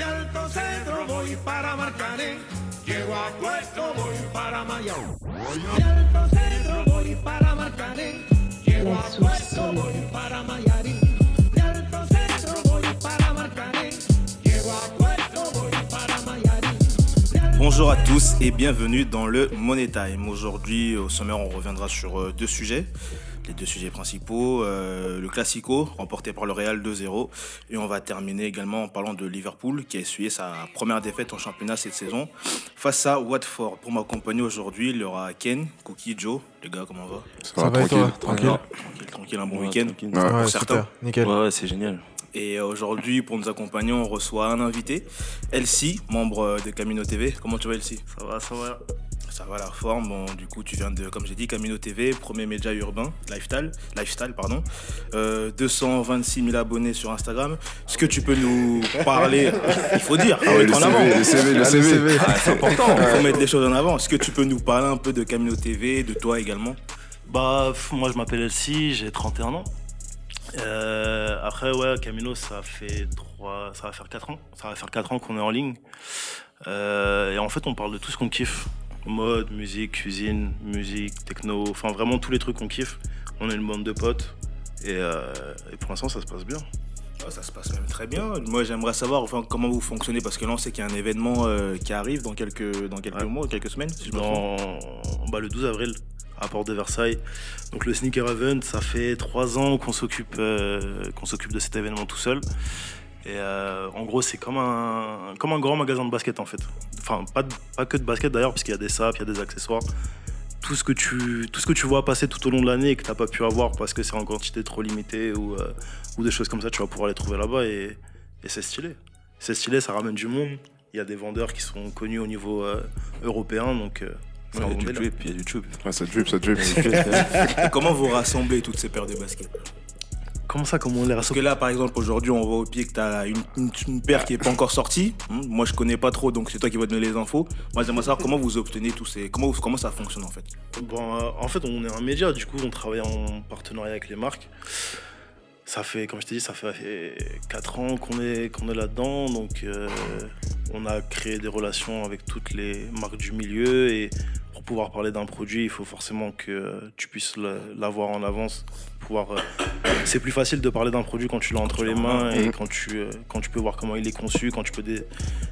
De Alto Centro voy para Marcané. Llego a Puerto, voy para Mayao. De Alto Centro voy para Marcané. Llego a Puerto, voy para Mayarín. Bonjour à tous et bienvenue dans le Money Time. Aujourd'hui, au sommaire, on reviendra sur euh, deux sujets. Les deux sujets principaux, euh, le Classico, remporté par le Real 2-0. Et on va terminer également en parlant de Liverpool, qui a essuyé sa première défaite en championnat cette saison face à Watford. Pour m'accompagner aujourd'hui, il y aura Ken, Cookie, Joe. Les gars, comment on va? Ça, va, et toi? Tranquille Tranquille, tranquille, un bon Ouais, week-end. tranquille. Ouais, pour ouais, certains. super, nickel. Ouais, ouais, c'est génial. Et euh, aujourd'hui, pour nous accompagner, on reçoit un invité, Elsie, membre euh, de Camino TV. Comment tu vas, Elsie? Ça va, ça va. Ça va la forme. Bon, du coup, tu viens de, comme j'ai dit, Camino TV, premier média urbain, lifestyle, lifestyle pardon. Euh, 226 000 abonnés sur Instagram. Est-ce que tu peux nous parler Il faut dire, Ah ouais, le en avant. CV, le CV, le Ah, CV. Ah, c'est important. Il faut mettre les choses en avant. Est-ce que tu peux nous parler un peu de Camino TV, de toi également? Bah, moi je m'appelle Elsie, j'ai 31 ans. Euh, après, ouais, Camino, ça fait 3, ça va faire 4 ans. Ça va faire 4 ans qu'on est en ligne. Euh, et en fait, on parle de tout ce qu'on kiffe. Mode, musique, cuisine, musique, techno, enfin vraiment tous les trucs qu'on kiffe. On est une bande de potes. Et, euh, et pour l'instant, ça se passe bien. Ah, Ça se passe même très bien. Moi, j'aimerais savoir enfin, comment vous fonctionnez parce que là, on sait qu'il y a un événement euh, qui arrive dans quelques, dans quelques Ouais. mois, quelques semaines. Si je me trompe. dans bah, le 12 avril à Porte de Versailles. Donc le Sneaker Event, ça fait trois ans qu'on s'occupe euh, qu'on s'occupe de cet événement tout seul. Et euh, en gros, c'est comme un, comme un grand magasin de basket en fait. Enfin, pas, de- pas que de basket d'ailleurs, puisqu'il y a des sapes, il y a des accessoires. Tout ce, que tu, tout ce que tu vois passer tout au long de l'année et que tu n'as pas pu avoir parce que c'est en quantité trop limitée ou, euh, ou des choses comme ça, tu vas pouvoir les trouver là-bas et, et c'est stylé. C'est stylé, ça ramène du monde. Il y a des vendeurs qui sont connus au niveau euh, européen, donc euh, c'est un bon délire. il y a YouTube. Ah, ça drip, ça drip. Comment vous rassemblez toutes ces paires de baskets? Comment ça, comment on les Parce rassemble? que là, par exemple, aujourd'hui, on voit au pied que tu as une, une- une paire qui n'est pas encore sortie. Hmm, Moi, je connais pas trop, donc c'est toi qui vas donner les infos. Moi, j'aimerais savoir comment vous obtenez tous ces. Comment, comment ça fonctionne en fait? Bon, euh, en fait, on est un média, du coup, on travaille en partenariat avec les marques. Ça fait, comme je t'ai dit, ça fait 4 ans qu'on est, qu'on est là-dedans. Donc, euh, on a créé des relations avec toutes les marques du milieu. Et pour pouvoir parler d'un produit, il faut forcément que tu puisses l'avoir en avance. Pouvoir, euh, c'est plus facile de parler d'un produit quand tu l'as entre les mains et quand tu, euh, quand tu peux voir comment il est conçu, quand tu peux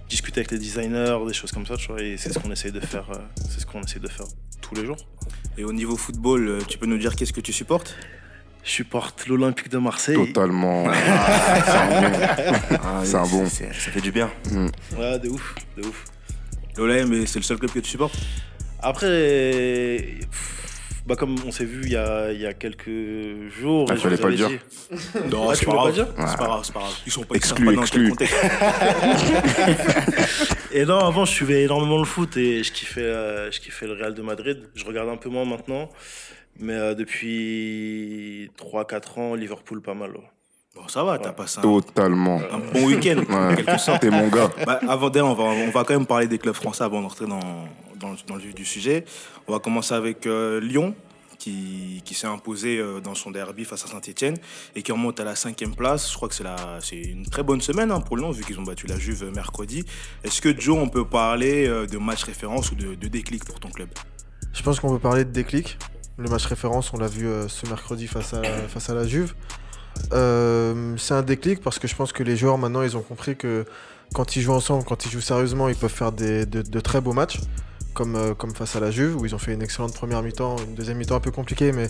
discuter avec les designers, des choses comme ça. Tu vois, et c'est ce qu'on essaye de faire. euh, c'est ce qu'on essaye de faire tous les jours. Et au niveau football, tu peux nous dire qu'est-ce que tu supportes? Je supporte l'Olympique de Marseille. Totalement. Ah, c'est un bon. Ah, C'est un bon. c'est- Ça fait du bien. Ouais, de ouf, de ouf. L'OLM, mais c'est le seul club que tu supportes? Après, pff, bah comme on s'est vu il y a, il y a quelques jours. Ah, et je fallait pas le dire. dit- Non, Ah, c'est tu pas voulais pas grave. dire C'est pas grave, c'est pas grave. Ils sont pas ils savent Exclu, pas dans quel exclu. contexte. Et non, avant, je suivais énormément le foot et je kiffais, euh, je kiffais le Real de Madrid. Je regarde un peu moins maintenant. Mais euh, depuis 3-4 ans, Liverpool pas mal. ouais. Bon, ça va, t'as Ouais. passé un, Totalement. un bon week-end, en quelque sorte. T'es mon gars. Bah, avant d'ailleurs, on va, on va quand même parler des clubs français avant d'entrer dans, dans, le- dans le vif du sujet. On va commencer avec euh, Lyon, qui, qui s'est imposé euh, dans son derby face à Saint-Etienne et qui remonte à la cinquième place. Je crois que c'est la- c'est une très bonne semaine hein, pour Lyon, vu qu'ils ont battu la Juve mercredi. Est-ce que Joe, on peut parler euh, de match référence ou de, de déclic pour ton club? Je pense qu'on peut parler de déclic. Le match référence, on l'a vu euh, ce mercredi face à, la Juve. Euh, c'est un déclic parce que je pense que les joueurs maintenant ils ont compris que quand ils jouent ensemble, quand ils jouent sérieusement, ils peuvent faire de, très beaux matchs, comme, euh, comme face à la Juve où ils ont fait une excellente première mi-temps, une deuxième mi-temps un peu compliquée, mais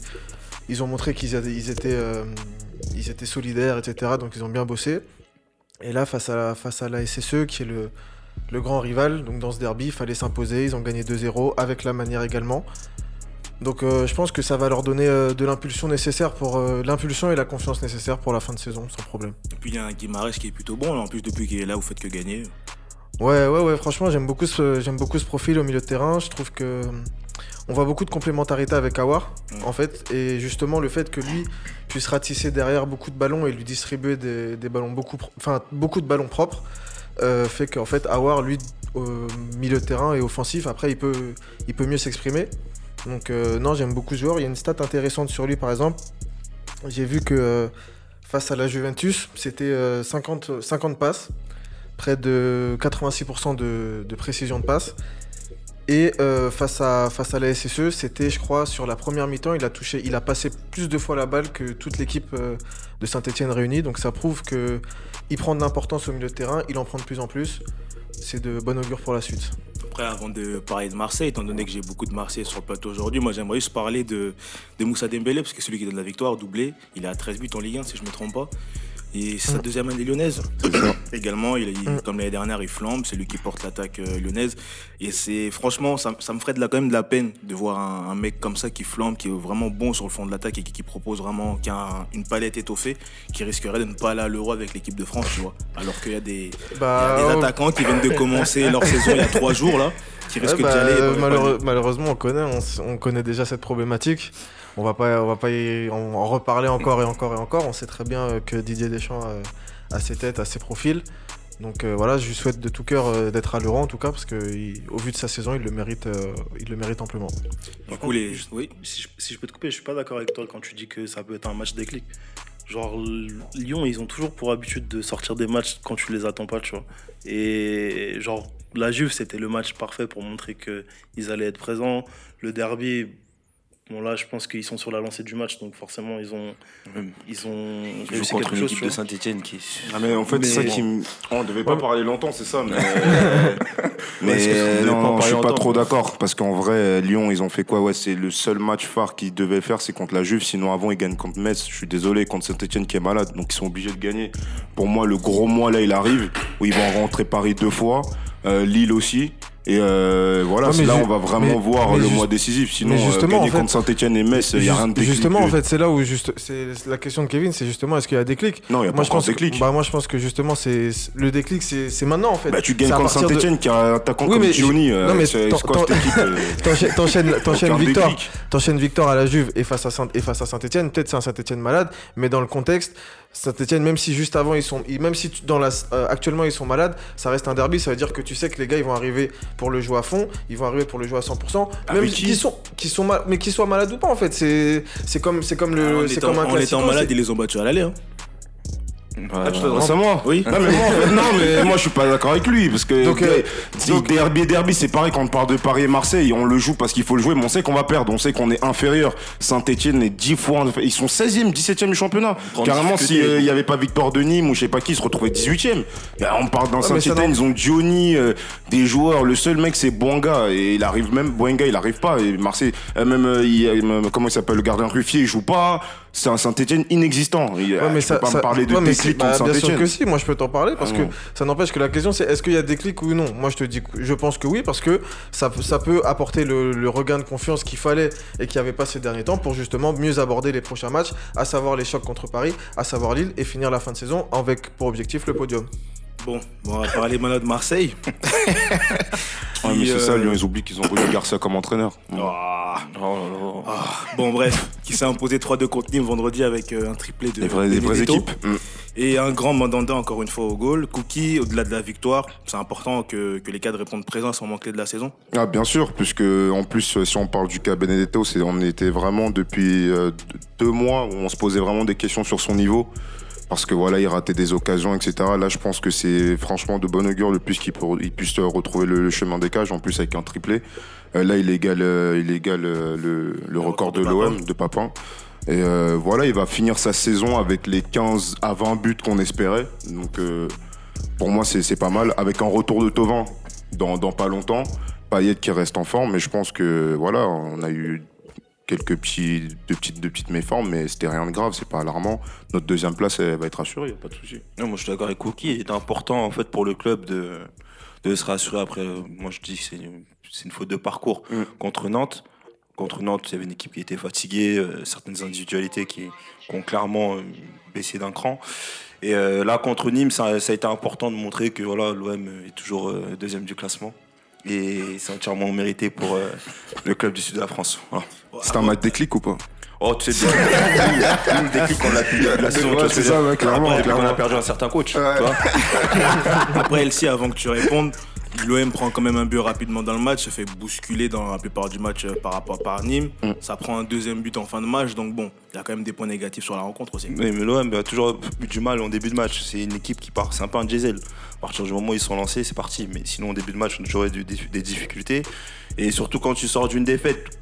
ils ont montré qu'ils étaient, solidaires, etc. Donc ils ont bien bossé. Et là, face à la, SSE, qui est le, le grand rival, donc dans ce derby, il fallait s'imposer. Ils ont gagné 2-0 avec la manière également. Donc euh, je pense que ça va leur donner euh, de l'impulsion nécessaire pour euh, l'impulsion et la confiance nécessaire pour la fin de saison, sans problème. Et puis il y a un Guimarães qui est plutôt bon, là, en plus depuis qu'il est là, vous faites que gagner. Ouais, ouais, ouais. Franchement, j'aime beaucoup ce, j'aime beaucoup ce profil au milieu de terrain. Je trouve que on voit beaucoup de complémentarité avec Awar, en fait. Et justement, le fait que lui puisse ratisser derrière beaucoup de ballons et lui distribuer des, des ballons beaucoup, pro- enfin beaucoup de ballons propres, euh, fait qu'en fait Awar, lui, au milieu de terrain et offensif, après, il peut, il peut mieux s'exprimer. Donc euh, non, j'aime beaucoup ce joueur. Il y a une stat intéressante sur lui, par exemple. J'ai vu que euh, face à la Juventus, c'était euh, 50, 50 passes. près de 86% de, précision de passe. Et euh, face, à, la SSE, c'était, je crois, sur la première mi-temps, il a touché, il a passé plus de fois la balle que toute l'équipe euh, de Saint-Etienne réunie. Donc ça prouve que il prend de l'importance au milieu de terrain, il en prend de plus en plus. C'est de bon augure pour la suite. Après, avant de parler de Marseille, étant donné que j'ai beaucoup de Marseillais sur le plateau aujourd'hui, moi j'aimerais juste parler de, de Moussa Dembélé, parce que celui qui donne la victoire, doublé, il à 13 buts en Ligue 1, si je ne me trompe pas. Et c'est sa deuxième année lyonnaise. Également, il, il- Mm. comme l'année dernière, il flambe, c'est lui qui porte l'attaque euh, lyonnaise. Et c'est franchement, ça, ça me ferait de la, quand même de la peine de voir un, un mec comme ça qui flambe, qui est vraiment bon sur le fond de l'attaque et qui, qui propose vraiment, qui a un- une palette étoffée, qui risquerait de ne pas aller à l'Euro avec l'équipe de France, tu vois. Alors qu'il y a des, il y a Bah, des oh, attaquants qui viennent de commencer leur saison il y a trois jours là, qui Ouais, risquent bah, d'y aller. euh, malheureux- paliers. malheureusement, on connaît, on connaît déjà cette problématique. On va pas, on va pas y- en, en reparler encore et encore et encore. On sait très bien euh, que Didier Deschamps a ses têtes, a ses profils. Donc euh, voilà, je lui souhaite de tout cœur euh, d'être à l'Euro en tout cas, parce qu'au vu de sa saison, il le mérite, euh, il le mérite amplement. Du coup, les, oui. Si je, si je peux te couper, je suis pas d'accord avec toi quand tu dis que ça peut être un match déclic. Genre, Lyon, ils ont toujours pour habitude de sortir des matchs quand tu les attends pas, tu vois. Et genre, la Juve, c'était le match parfait pour montrer qu'ils allaient être présents. Le derby, bon là, je pense qu'ils sont sur la lancée du match, donc forcément, ils ont, Même. ils ont Il joue réussi contre quelque une chose. équipe de. Saint-Etienne qui est. Ah mais en fait c'est ça qui me... On devait pas Ouais. parler longtemps c'est ça mais... Non, je suis pas trop d'accord parce qu'en vrai Lyon ils ont fait quoi? Ouais c'est le seul match phare qu'ils devaient faire c'est contre la Juve sinon avant ils gagnent contre Metz je suis désolé contre Saint-Etienne qui est malade donc ils sont obligés de gagner pour moi le gros mois là il arrive où ils vont rentrer Paris deux fois euh, Lille aussi et euh, voilà Ouais, c'est mais là on va vraiment mais- voir mais le mois décisif sinon mais euh, justement, gagner en fait, contre Saint-Etienne et Metz il y a rien de déclic justement, en fait, c'est là où juste, c'est la question de Kevin, c'est justement est-ce qu'il y a des clics non il y a pas Moi je encore pense déclic bah, moi je pense que justement c'est le déclic c'est maintenant en fait. bah tu gagnes contre partir de- Saint-Etienne qui a un attaquant Oui, comme mais- Gioni euh, non, mais euh, T'enchaînes- T'enchaînes victoire, t'enchaînes victoire à la Juve et face à Saint et face à Saint-Etienne. Peut-être c'est un Saint-Etienne malade, mais dans le contexte, Saint-Etienne, même si juste avant ils sont, même si dans la, euh, actuellement ils sont malades, ça reste un derby. Ça veut dire que tu sais que les gars ils vont arriver pour le jouer à fond, ils vont arriver pour le jouer à 100%. Même Avec qui qu'ils sont, qu'ils sont mal, mais qu'ils soient malades ou pas en fait, c'est c'est comme c'est comme le, en c'est étant, comme un en classico. étant malade, ils les ont battus à l'aller. hein. Ah, tu t'adresses à moi Oui. Non mais, moi, en fait, non, mais moi je suis pas d'accord avec lui parce que Donc, euh, si donc- derby derby c'est pareil quand on parle de Paris et Marseille on le joue parce qu'il faut le jouer mais on sait qu'on va perdre on sait qu'on est inférieur. Saint-Etienne est 10 fois ils sont 16e 17e du championnat. Grande carrément difficulté. s'il n'y avait pas Victor de Nîmes ou je sais pas qui ils se retrouvaient 18e Bah, on parle d'un mais ça Saint-Etienne ils ont Gioni euh, des joueurs le seul mec c'est Boanga et il arrive même Boanga il arrive pas et Marseille euh, même euh, il- euh, comment il s'appelle le gardien Ruffier il joue pas c'est un Saint-Etienne inexistant Il- Ouais, mais tu ça, peux pas ça- me parler de ouais, déclic bah, Bien sûr que si, moi je peux t'en parler parce Ah que non. ça n'empêche que la question c'est est-ce qu'il y a des clics ou non? Moi je te dis, que- je pense que oui parce que ça, ça peut apporter le, le regain de confiance qu'il fallait et qu'il n'y avait pas ces derniers temps pour justement mieux aborder les prochains matchs, à savoir les chocs contre Paris, à savoir Lille et finir la fin de saison avec pour objectif le podium. Bon, bon, on va parler maintenant de Marseille. Ouais, mais c'est ça, euh, Lyon, ils oublient qu'ils ont Rudy Garcia comme entraîneur. Ah. Oh là là. Ah. Bon, bref, qui s'est imposé 3-2 contre Nîmes vendredi avec euh, un triplé de Des, vrais- des vraies équipes. Mm. Et un grand mandanda encore une fois au goal. Cookie, au-delà de la victoire, c'est important que, que les cadres répondent présents moment clé de la saison. Ah, bien sûr, puisque en plus, euh, si on parle du cas Benedetto, c'est, on était vraiment depuis euh, deux- mois où on se posait vraiment des questions sur son niveau. Parce que voilà, il ratait des occasions, etc. Là, je pense que c'est franchement de bon augure le plus qu'il puisse retrouver le, le chemin des cages, en plus avec un triplé. Euh, là, il égale, euh, il égale euh, le, le record de, de l'OM, de Papin. Et euh, voilà, il va finir sa saison avec les 15 à 20 buts qu'on espérait. Donc, euh, pour moi, c'est, pas mal. Avec un retour de Tovin dans, dans pas longtemps. Payet qui reste en forme, mais je pense que voilà, on a eu quelques petits, de petites, de petites méformes, mais c'était rien de grave, c'est pas alarmant. Notre deuxième place, elle va être assurée, pas de souci. Non, moi je suis d'accord avec Cookie. Il est important en fait pour le club de, de se rassurer. Après, euh, moi je dis que c'est une, c'est une faute de parcours. Mm. Contre Nantes, contre Nantes, il y avait une équipe qui était fatiguée, euh, certaines individualités qui, qui ont clairement euh, baissé d'un cran. Et euh, là, contre Nîmes, ça, ça a été important de montrer que voilà, l'OM est toujours deuxième du classement. Et c'est entièrement mérité pour le club du sud de la France. Voilà. C'est un match déclic ou pas? Oh, tu sais, déclic, nous, le déclic qu'on a pu la saison, tu vois ce que je veux dire ouais, clairement, Après, qu'on a perdu un certain coach. Ouais. Après, Elsie, avant que tu répondes, L'OM prend quand même un but rapidement dans le match, se fait bousculer dans la plupart du match euh, par rapport par Nîmes. Mm. Ça prend un deuxième but en fin de match, donc bon, il y a quand même des points négatifs sur la rencontre aussi. Oui, mais l'OM a toujours eu du mal en début de match. C'est une équipe qui part, c'est un peu un diesel. À partir du moment où ils sont lancés, c'est parti. Mais sinon, en début de match, on a toujours eu des, des difficultés. Et surtout quand tu sors d'une défaite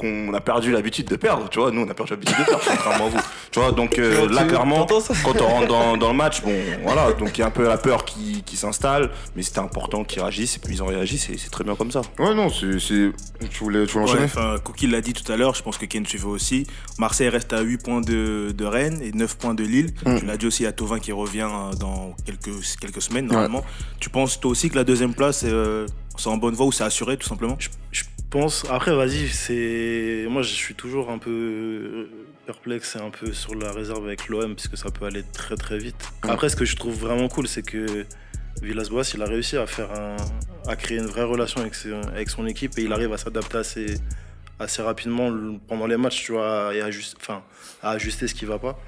qu'on a perdu l'habitude de perdre, tu vois, nous on a perdu l'habitude de perdre, contrairement à vous. Tu vois, donc euh, Tu- là clairement, quand on rentre dans, dans le match, bon voilà, donc il y a un peu la peur qui, qui s'installe, mais c'était important qu'ils réagissent, et puis ils ont réagi, c'est c'est très bien comme ça. Ouais, non, c'est. c'est- Tu voulais, tu voulais Ouais, enchaîner enfin, Cookie l'a dit tout à l'heure, je pense que Ken suivait aussi. Marseille reste à 8 points de, de Rennes et 9 points de Lille. Mm. Tu l'as dit aussi à Tovin qui revient euh, dans quelques, quelques semaines normalement. Tu penses toi aussi que la deuxième place, euh, c'est en bonne voie ou c'est assuré tout simplement? Je, je pense. Après, vas-y, c'est. Moi, je suis toujours un peu euh, perplexe et un peu sur la réserve avec l'OM, puisque ça peut aller très très vite. Mm. Après, ce que je trouve vraiment cool, c'est que Villas-Boas, il a réussi à faire un, à créer une vraie relation avec, ses- avec son équipe et il arrive à s'adapter assez, assez rapidement pendant les matchs, tu vois, et à, ajuster, enfin, à ajuster ce qui va pas.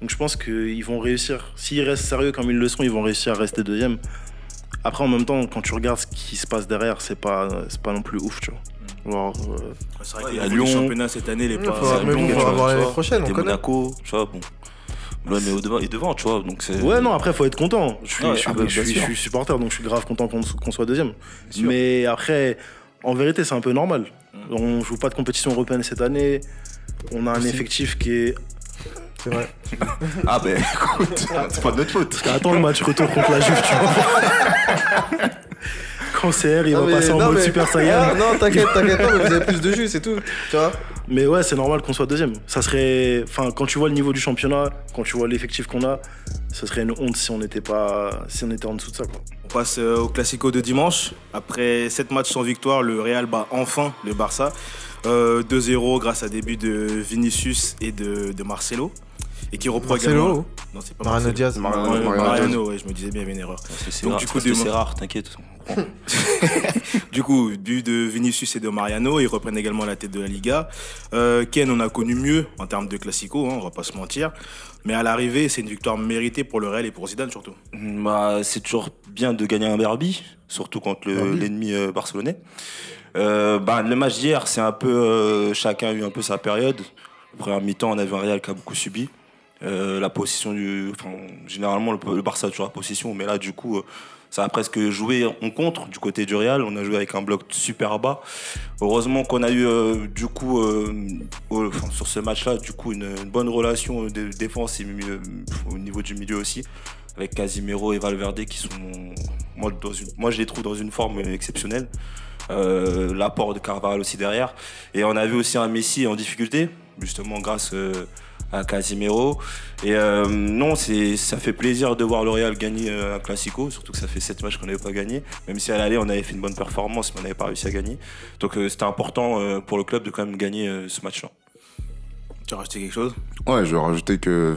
Donc je pense qu'ils vont réussir. S'ils restent sérieux comme ils le sont, ils vont réussir à rester deuxième. Après, en même temps, quand tu regardes ce qui se passe derrière, c'est pas, c'est pas non plus ouf, tu vois. Genre, euh, C'est vrai Ouais, que il y a le niveau du Lyon. championnat cette année, Ouais, pas. faut- mais Lyon, bon, tu on va voir l'année prochaine, on T'es connaît. Monaco, tu vois, bon. L'OM est, au devant, est devant, tu vois, donc c'est. Ouais, non, après, faut être content. Je suis, Ouais, je suis, ah bah, je suis- je supporter, donc je suis grave content qu'on soit deuxième. Mais après, en vérité, c'est un peu normal. On joue pas de compétition européenne cette année. On a un Aussi. effectif qui est. C'est vrai. Ah ben écoute, c'est pas de notre faute. Attends le match retour contre la Juve, tu vois. Quand CR, il Non, va mais- passer en non, mode mais- Super Ah, Saiyan. non, t'inquiète, t'inquiète pas, mais vous avez plus de jus, c'est tout. Tu vois Mais ouais, c'est normal qu'on soit deuxième. Ça serait. Enfin, quand tu vois le niveau du championnat, quand tu vois l'effectif qu'on a, ce serait une honte si on n'était pas. Si on était en dessous de ça, quoi. On passe euh, au Classico de dimanche. Après 7 matchs sans victoire, le Real bat enfin le Barça. Euh, 2-0 grâce à des buts de Vinicius et de, de Marcelo. Et qui reprend Marcelo également. Non, c'est pas Mariano Marcelo. Diaz. Mariano Mariano, ouais, je me disais bien, il y avait une erreur. Donc, rare, du coup, c'est rare, t'inquiète. on comprend. Du coup, but de Vinicius et de Mariano, ils reprennent également la tête de la Liga. Euh, Ken, on a connu mieux en termes de classico, hein, on va pas se mentir. Mais à l'arrivée, c'est une victoire méritée pour le Real et pour Zidane surtout. Bah, c'est toujours bien de gagner un derby, surtout contre l'ennemi euh, barcelonais. Euh, bah, le match d'hier, c'est un peu. euh, chacun a eu un peu sa période. Première mi-temps, on avait un Real qui a beaucoup subi. Euh, la possession du. Enfin, généralement, le, Barça a toujours la possession, mais là, du coup, euh, ça a presque joué en contre du côté du Real. On a joué avec un bloc super bas. Heureusement qu'on a eu, euh, du coup, sur ce match-là, du coup, une, bonne relation de défense au niveau du milieu aussi avec Casimiro et Valverde qui sont moi, moi je les trouve dans une forme exceptionnelle l'apport de Carvajal aussi derrière et on a vu aussi un Messi en difficulté justement grâce à Casimiro et euh, non c'est ça fait plaisir de voir le Real gagner euh, un Classico surtout que ça fait 7 matchs qu'on n'avait pas gagné même si à l'aller on avait fait une bonne performance mais on n'avait pas réussi à gagner donc euh, c'était important euh, pour le club de quand même gagner euh, ce match là Tu as rajouté quelque chose? Ouais, je vais rajouter que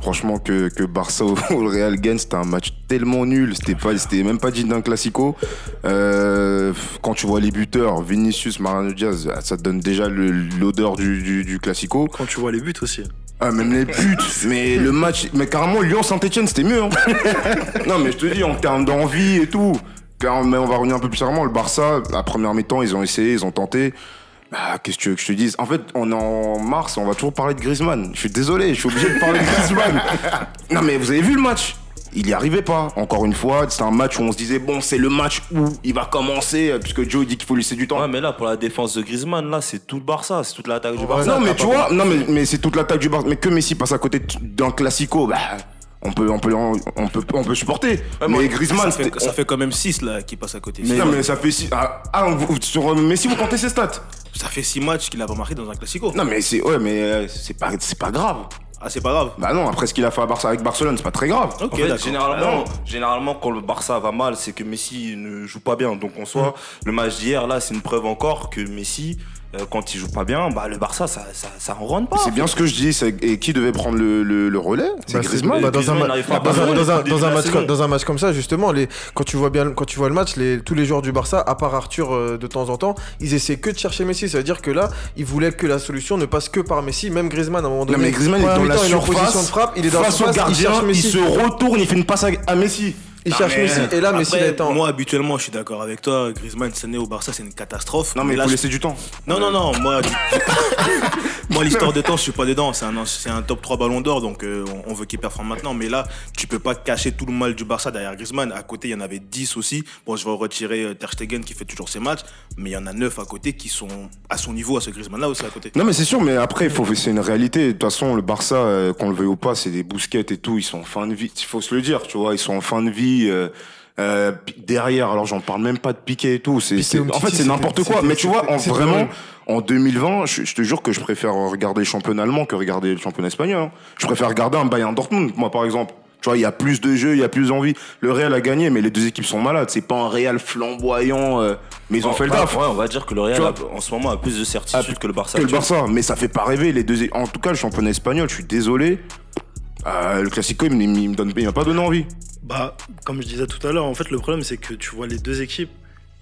franchement que, que Barça ou ou le Real gagne, c'était un match tellement nul, c'était pas c'était même pas digne d'un classico. Euh, quand tu vois les buteurs, Vinicius, Mariano Diaz, ça te donne déjà le- l'odeur du, du, du classico. Quand tu vois les buts aussi. Ah, même les buts, mais le match, mais carrément Lyon Saint-Etienne c'était mieux. hein. non mais je te dis en termes d'envie et tout. Car, mais on va revenir un peu plus sérieusement. Le Barça, la première mi-temps, ils ont essayé, ils ont tenté. Bah, qu'est-ce que tu veux que je te dise? En fait, on est en mars, on va toujours parler de Griezmann. Je suis désolé, je suis obligé de parler de Griezmann. non, mais vous avez vu le match? Il y arrivait pas. Encore une fois, c'est un match où on se disait bon, c'est le match où il va commencer, euh, puisque Joe dit qu'il faut laisser du temps. ouais mais là pour la défense de Griezmann là c'est tout le Barça c'est toute l'attaque du Barça non, mais tu vois, non, mais, mais c'est toute l'attaque du Barça. Mais que Messi passe à côté d'un classico, bah. On peut, on peut, on peut, on peut supporter. mais Griezmann, ça fait, c'était- ça fait quand même 6 là qui passent à côté. non, mais ça fait six. Ah, ah, vous- sur euh, Messi, vous comptez ses stats? Ça fait 6 matchs qu'il a pas marqué dans un classico. Non, mais c'est. Ouais, mais euh, c'est pas, c'est pas grave. Ah, c'est pas grave. Bah non, après ce qu'il a fait à Barça avec Barcelone, c'est pas très grave. Ok, En fait, d'accord. généralement, généralement, quand le Barça va mal, c'est que Messi ne joue pas bien. Donc, en soi, le match d'hier, là, c'est une preuve encore que Messi, euh, quand il joue pas bien, bah, le Barça, ça, ça, ça en rentre pas. C'est bien ce que je dis. c'est- Et qui devait prendre le, le, le relais C'est Bah, Griezmann. bah, dans, un, Griezmann ma- n'arrive pas à dans, un, passer dans un- au début dans un de la match saison. comme, dans un match comme ça, justement, les, quand, tu vois bien, quand tu vois le match, les, tous les joueurs du Barça, à part Arthur euh, de temps en temps, ils essaient que de chercher Messi. Ça veut dire que là, ils voulaient que la solution ne passe que par Messi. Même Griezmann, à un moment donné, Non, mais Griezmann, il est première dans la mi-temps, il est en position surface. de frappe, il est dans la face au surface, il gardien, cherche il, Messi. se retourne, il fait une passe à, à Messi. Il Non, cherche mais, Messi. Et là, après, Messi il est en. Moi, habituellement, je suis d'accord avec toi. Griezmann, cette année au Barça, c'est une catastrophe. Non, mais il là, faut je- laisser du temps. Non, non, non, moi, du- moi l'histoire de temps, je suis pas dedans. C'est un, c'est un top 3 ballon d'or, donc euh, on, veut qu'il performe maintenant. Mais là, tu peux pas cacher tout le mal du Barça derrière Griezmann. À côté, il y en avait 10 aussi. Bon, je vais retirer euh, Ter Stegen qui fait toujours ses matchs, mais il y en a 9 à côté qui sont à son niveau, à ce Griezmann-là aussi à côté. Non mais c'est sûr, mais après il faut c'est une réalité. De toute façon, le Barça, euh, qu'on le veuille ou pas, c'est des bousquettes et tout. Ils sont en fin de vie. Il faut se le dire, tu vois. Ils sont en fin de vie. Euh, euh, derrière, alors j'en parle même pas de piqué et tout. C'est, en fait, c'est n'importe quoi. Mais tu vois, en vraiment, en 2020, je, je te jure que je préfère regarder le championnat allemand que regarder le championnat espagnol. hein. Je préfère regarder un Bayern Dortmund, moi par exemple. Tu vois, il y a plus de jeux, il y a plus d'envie. Le Real a gagné, mais les deux équipes sont malades. C'est pas un Real flamboyant, euh, mais ils ont fait le taf. ouais, on va dire que le Real a- en ce moment a plus de certitude Ah, que le Barça. que le. Barça, mais ça fait pas rêver les deux. En tout cas, le championnat espagnol, je suis désolé. Euh, le Classico, il, me- il me donne, il m'a pas donné envie. Bah, comme je disais tout à l'heure, en fait, le problème, c'est que tu vois les deux équipes.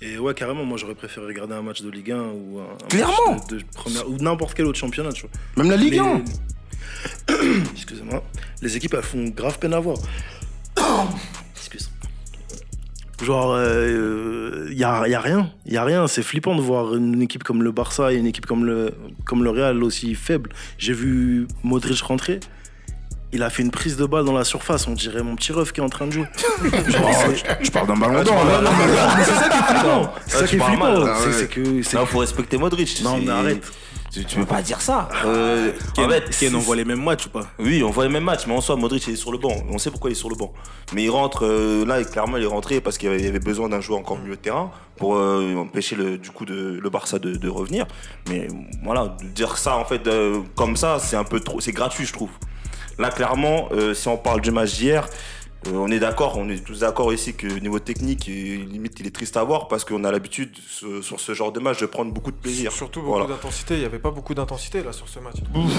Et ouais, carrément, moi, j'aurais préféré regarder un match de Ligue 1 ou un, Clairement. match de, de première ou n'importe quel autre championnat, tu vois. Même la Ligue Les- 1. Excusez-moi. Les équipes, elles font grave peine à voir. Excuse. Genre, il y, a, y a rien. Il y a rien. C'est flippant de voir une équipe comme le Barça et une équipe comme le, comme le Real aussi faible. J'ai vu Modric rentrer. Il a fait une prise de balle dans la surface. On dirait mon petit ref qui est en train de jouer. Je parle d'un ballon d'or. Là, mais c'est ça qui est flippant. C'est Ah, ça qui est flippant. mal, là. C'est- Ah que. c'est- Non, faut respecter Modric. Non, mais arrête. Tu, tu peux pas dire ça. Euh, Ken, en fait, Ken, on voit les mêmes matchs ou pas? Oui, on voit les mêmes matchs, mais en soi, Modric il est sur le banc. On sait pourquoi il est sur le banc. Mais il rentre, euh, là, clairement, il est rentré parce qu'il y avait- besoin d'un joueur encore milieu de terrain pour euh, empêcher le, du coup de, le Barça de, de revenir. Mais voilà, dire ça, en fait, euh, comme ça, c'est un peu trop, c'est gratuit, je trouve. Là, clairement, euh, si on parle du match d'hier, euh, on est d'accord, on est tous d'accord ici que niveau technique, limite, il est triste à voir parce qu'on a l'habitude ce- sur ce genre de match de prendre beaucoup de plaisir. Surtout beaucoup Voilà. d'intensité. Il n'y avait pas beaucoup d'intensité là sur ce match.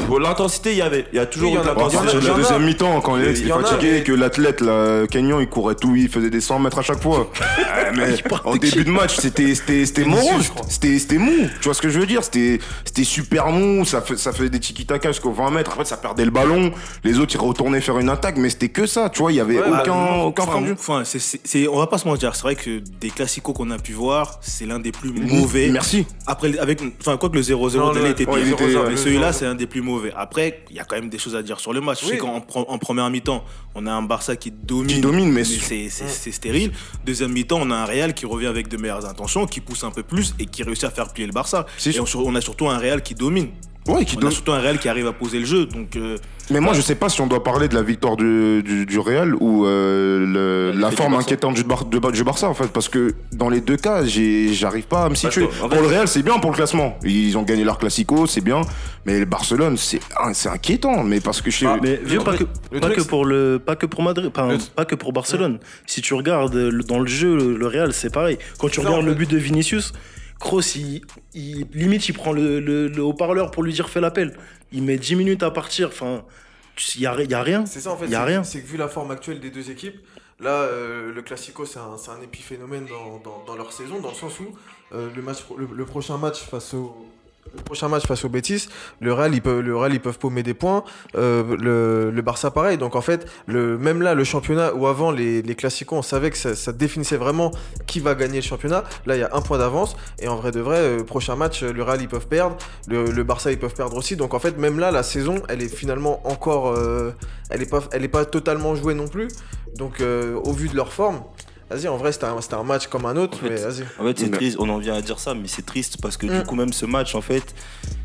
Bon, L'intensité, il y avait, il y a toujours Oui, eu de l'intensité. la deuxième mi-temps, quand il était en a, fatigué, mais- que l'athlète, là, Kenyon, il courait tout, il faisait des 100 mètres à chaque fois. Mais en début de match, c'était c'était morose, c'était c'était mou. Tu vois ce que je veux dire? C'était c'était super mou, ça fait ça faisait des tiki-taka jusqu'au 20 mètres. Après, ça perdait le ballon. Les autres, ils retournaient faire une attaque, mais c'était que ça. Tu vois, il y avait Ouais, aucun bah, aucun enfin, de enfin, c'est- c'est- c'est- on va pas se mentir, c'est vrai que des classicos qu'on a pu voir, c'est l'un des plus mauvais. Merci. Après, avec, enfin, quoi que le 0-0 Non, d'année le- était pire. mais celui-là, 0-0. c'est un des plus mauvais. Après, il y a quand même des choses à dire sur le match. Je Oui. sais qu'en en, première mi-temps, on a un Barça qui domine. Qui domine, mais c'est c'est- c'est stérile. Deuxième mi-temps, on a un Real qui revient avec de meilleures intentions, qui pousse un peu plus et qui réussit à faire plier le Barça. C'est Et on, on a surtout un Real qui domine. Ouais, qui On donne- a surtout un Real qui arrive à poser le jeu. Donc, euh, Mais moi, je sais pas si on doit parler de la victoire du, du, du Real ou euh, le- la forme inquiétante du, Bar- du Barça, en fait. Parce que dans les deux cas, j'arrive pas à me situer. que, en pour fait- le Real, c'est bien pour le classement. Ils ont gagné leur Classico, c'est bien. Mais le Barcelone, c'est c'est inquiétant. Mais parce que je sais. Ah, Mais vieux, pas, que, pas pour le pas que pour Madrid, pas, Le- pas que pour Barcelone. Si tu regardes dans le jeu, le, Real, c'est pareil. Quand tu regardes le but de Vinicius, Kroos, il, il- limite, il prend le, le- le haut-parleur pour lui dire fais l'appel. Il met 10 minutes à partir. Enfin, il y a, y a rien. C'est ça en fait. Il a c'est- rien. C'est que vu la forme actuelle des deux équipes, là, euh, le Classico, c'est un, épiphénomène dans, dans, dans leur saison, dans le sens où euh, le, match, le, le prochain match face au. Le prochain match face au Betis, le Real, ils peuvent, le Real, ils peuvent paumer des points. euh, le, Barça, pareil. Donc en fait, le, même là, le championnat où avant les, les classicos, on savait que ça, définissait vraiment qui va gagner le championnat. Là, il y a un point d'avance. Et en vrai de vrai, euh, prochain match, le Real, ils peuvent perdre. Le, Barça, ils peuvent perdre aussi. Donc en fait, même là, la saison, elle est finalement encore. euh, elle est pas, elle est pas totalement jouée non plus. Donc, euh, au vu de leur forme, vas-y, en vrai, c'était un, match comme un autre, En fait, mais vas-y. En fait, c'est triste, on en vient à dire ça, mais c'est triste parce que Mm. du coup, même ce match, en fait,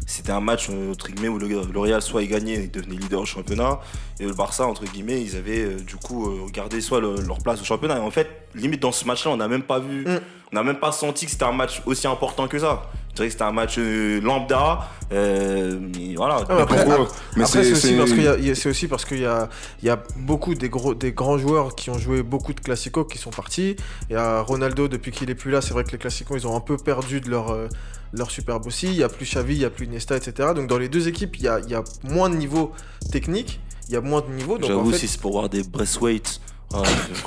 c'était un match, entre guillemets, où le, le Real soit il gagnait, il devenait leader au championnat, et le Barça, entre guillemets, ils avaient euh, du coup euh, gardé soit le- leur place au championnat. Et en fait, limite dans ce match-là, on n'a même pas vu, Mm. on n'a même pas senti que c'était un match aussi important que ça. Je dirais que c'était un match euh, lambda, euh, mais voilà. Ah, mais après, Pourquoi Mais Après, c'est aussi, c'est- parce qu'il y a- il y a- c'est aussi parce qu'il y a, il y a beaucoup des, gros, des grands joueurs qui ont joué beaucoup de classicos qui sont partis. Il y a Ronaldo, depuis qu'il est plus là, c'est vrai que les classicos, ils ont un peu perdu de leur, euh, leur superbe aussi. Il y a plus Xavi, il y a plus Nesta, etc. Donc dans les deux équipes, il y a, il y a moins de niveau technique, il y a moins de niveau. Donc en J'avoue, fait, si c'est pour voir des Breastweights. Ah,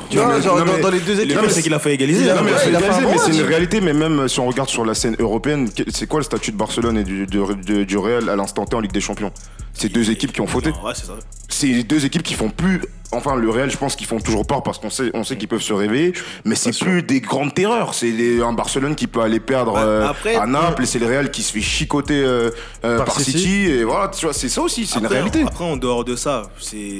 tu vois, mais- genre, non, dans, les deux équipes, c'est qu'il a fait égaliser. Hein. Non, mais Ouais, c'est il a fait un égalisé, bon mais c'est match. une réalité, mais même si on regarde sur la scène européenne, c'est quoi le statut de Barcelone et du, de- de- du Real à l'instant T en Ligue des Champions? C'est deux équipes qui ont fauté. Ouais, c'est ça. c'est les deux équipes qui font plus. Enfin, le Real, je pense qu'ils font toujours peur parce qu'on sait, on sait qu'ils peuvent se réveiller, mais c'est plus des grandes terreurs. C'est un Barcelone qui peut aller perdre Bah, euh, après, à Naples, et c'est le Real qui se fait chicoter euh, euh, Par par, City. City. Et voilà, tu vois, c'est ça aussi, c'est une réalité. Après, en dehors de ça, c'est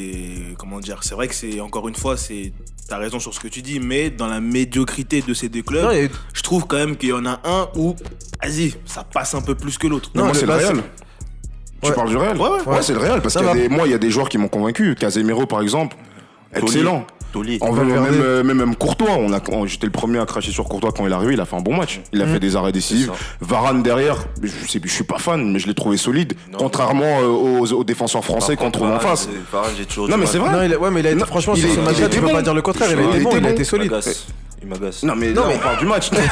comment dire, c'est vrai que c'est encore une fois, c'est t'as raison sur ce que tu dis, mais dans la médiocrité de ces deux clubs, Non, et- je trouve quand même qu'il y en a un où, vas-y, ça passe un peu plus que l'autre. Non, Non, c'est le Real. Tu Ouais. parles du Real Ouais, ouais. c'est le Real. Parce Non, qu'il y a mais des, moi, il y a des joueurs qui m'ont convaincu. Casemiro, par exemple, excellent. Même, euh, même, même Courtois, on a, on- j'étais le premier à cracher sur Courtois quand il est arrivé, il a fait un bon match. Il a fait des arrêts décisifs. Varane derrière, je, sais, je suis pas fan, mais je l'ai trouvé solide. contrairement euh, aux, aux défenseurs français qu'on trouve en face. Varane, j'ai toujours Non, mais c'est vrai. Non, il a- ouais, mais il a été, Non, franchement, il sur est- ce il match-là, était tu peux bon. pas dire le contraire. Il a Il été bon, il a été solide. Il m'agace. Non, mais Non, là, mais- on parle du match. non,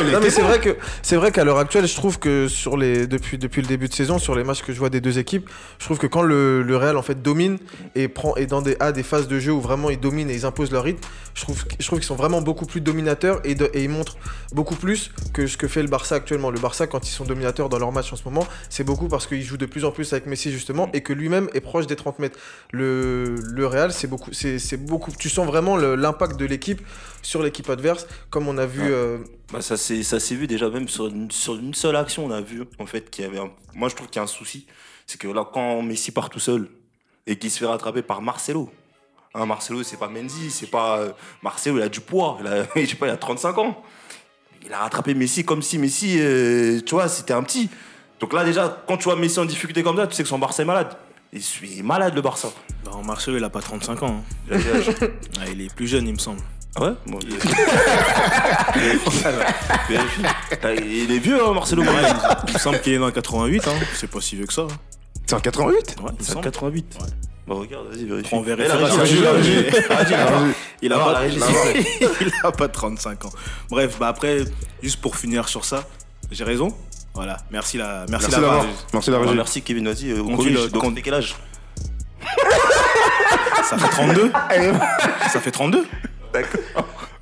il Non était mais c'est vrai que c'est vrai qu'à l'heure actuelle, je trouve que sur les depuis depuis le début de saison, sur les matchs que je vois des deux équipes, je trouve que quand le, le Real en fait domine et prend et dans des a des phases de jeu où vraiment ils dominent et ils imposent leur rythme, je trouve je trouve qu'ils sont vraiment beaucoup plus dominateurs et, de- et ils montrent beaucoup plus que ce que fait le Barça actuellement. Le Barça quand ils sont dominateurs dans leur match en ce moment, c'est beaucoup parce qu'ils jouent de plus en plus avec Messi justement et que lui-même est proche des 30 mètres. Le, le Real, c'est beaucoup c'est c'est beaucoup tu sens vraiment le- l'impact de l'équipe sur l'équipe adverse comme on a vu Ouais. euh, Bah, ça s'est ça s'est vu déjà même sur une, sur une seule action on a vu en fait qu'il y avait un... moi je trouve qu'il y a un souci. C'est que là quand Messi part tout seul et qu'il se fait rattraper par Marcelo hein, Marcelo c'est pas Mendy c'est pas euh, Marcelo il a du poids il a, je sais pas il a 35 ans. Il a rattrapé Messi comme si Messi euh, tu vois c'était un petit. Donc là déjà quand tu vois Messi en difficulté comme ça tu sais que son Barça est malade il est malade le Barça Bah, Marcelo, il a pas 35 ans. hein. Ah, il est plus jeune, il me semble. Ah ouais? Bon, il... Vérifie. Putain, il est vieux hein, Marcelo Ouais, il, me semble qu'il est dans le 88, hein. c'est pas si vieux que ça. hein. C'est en 88 Ouais, C'est en semble. 88. Bah regarde, vas-y, vérifie. On Eh. Il a, pas, il a pas 35 ans. Bref, bah après, juste pour finir sur ça, j'ai raison? Voilà, merci la, merci, Merci la. VAR. Merci la Ah, régie. Merci Kevin, vas-y. euh, Continue, corrige. le- Donc, con- t'es quel âge Ça fait 32 Ça fait 32 D'accord.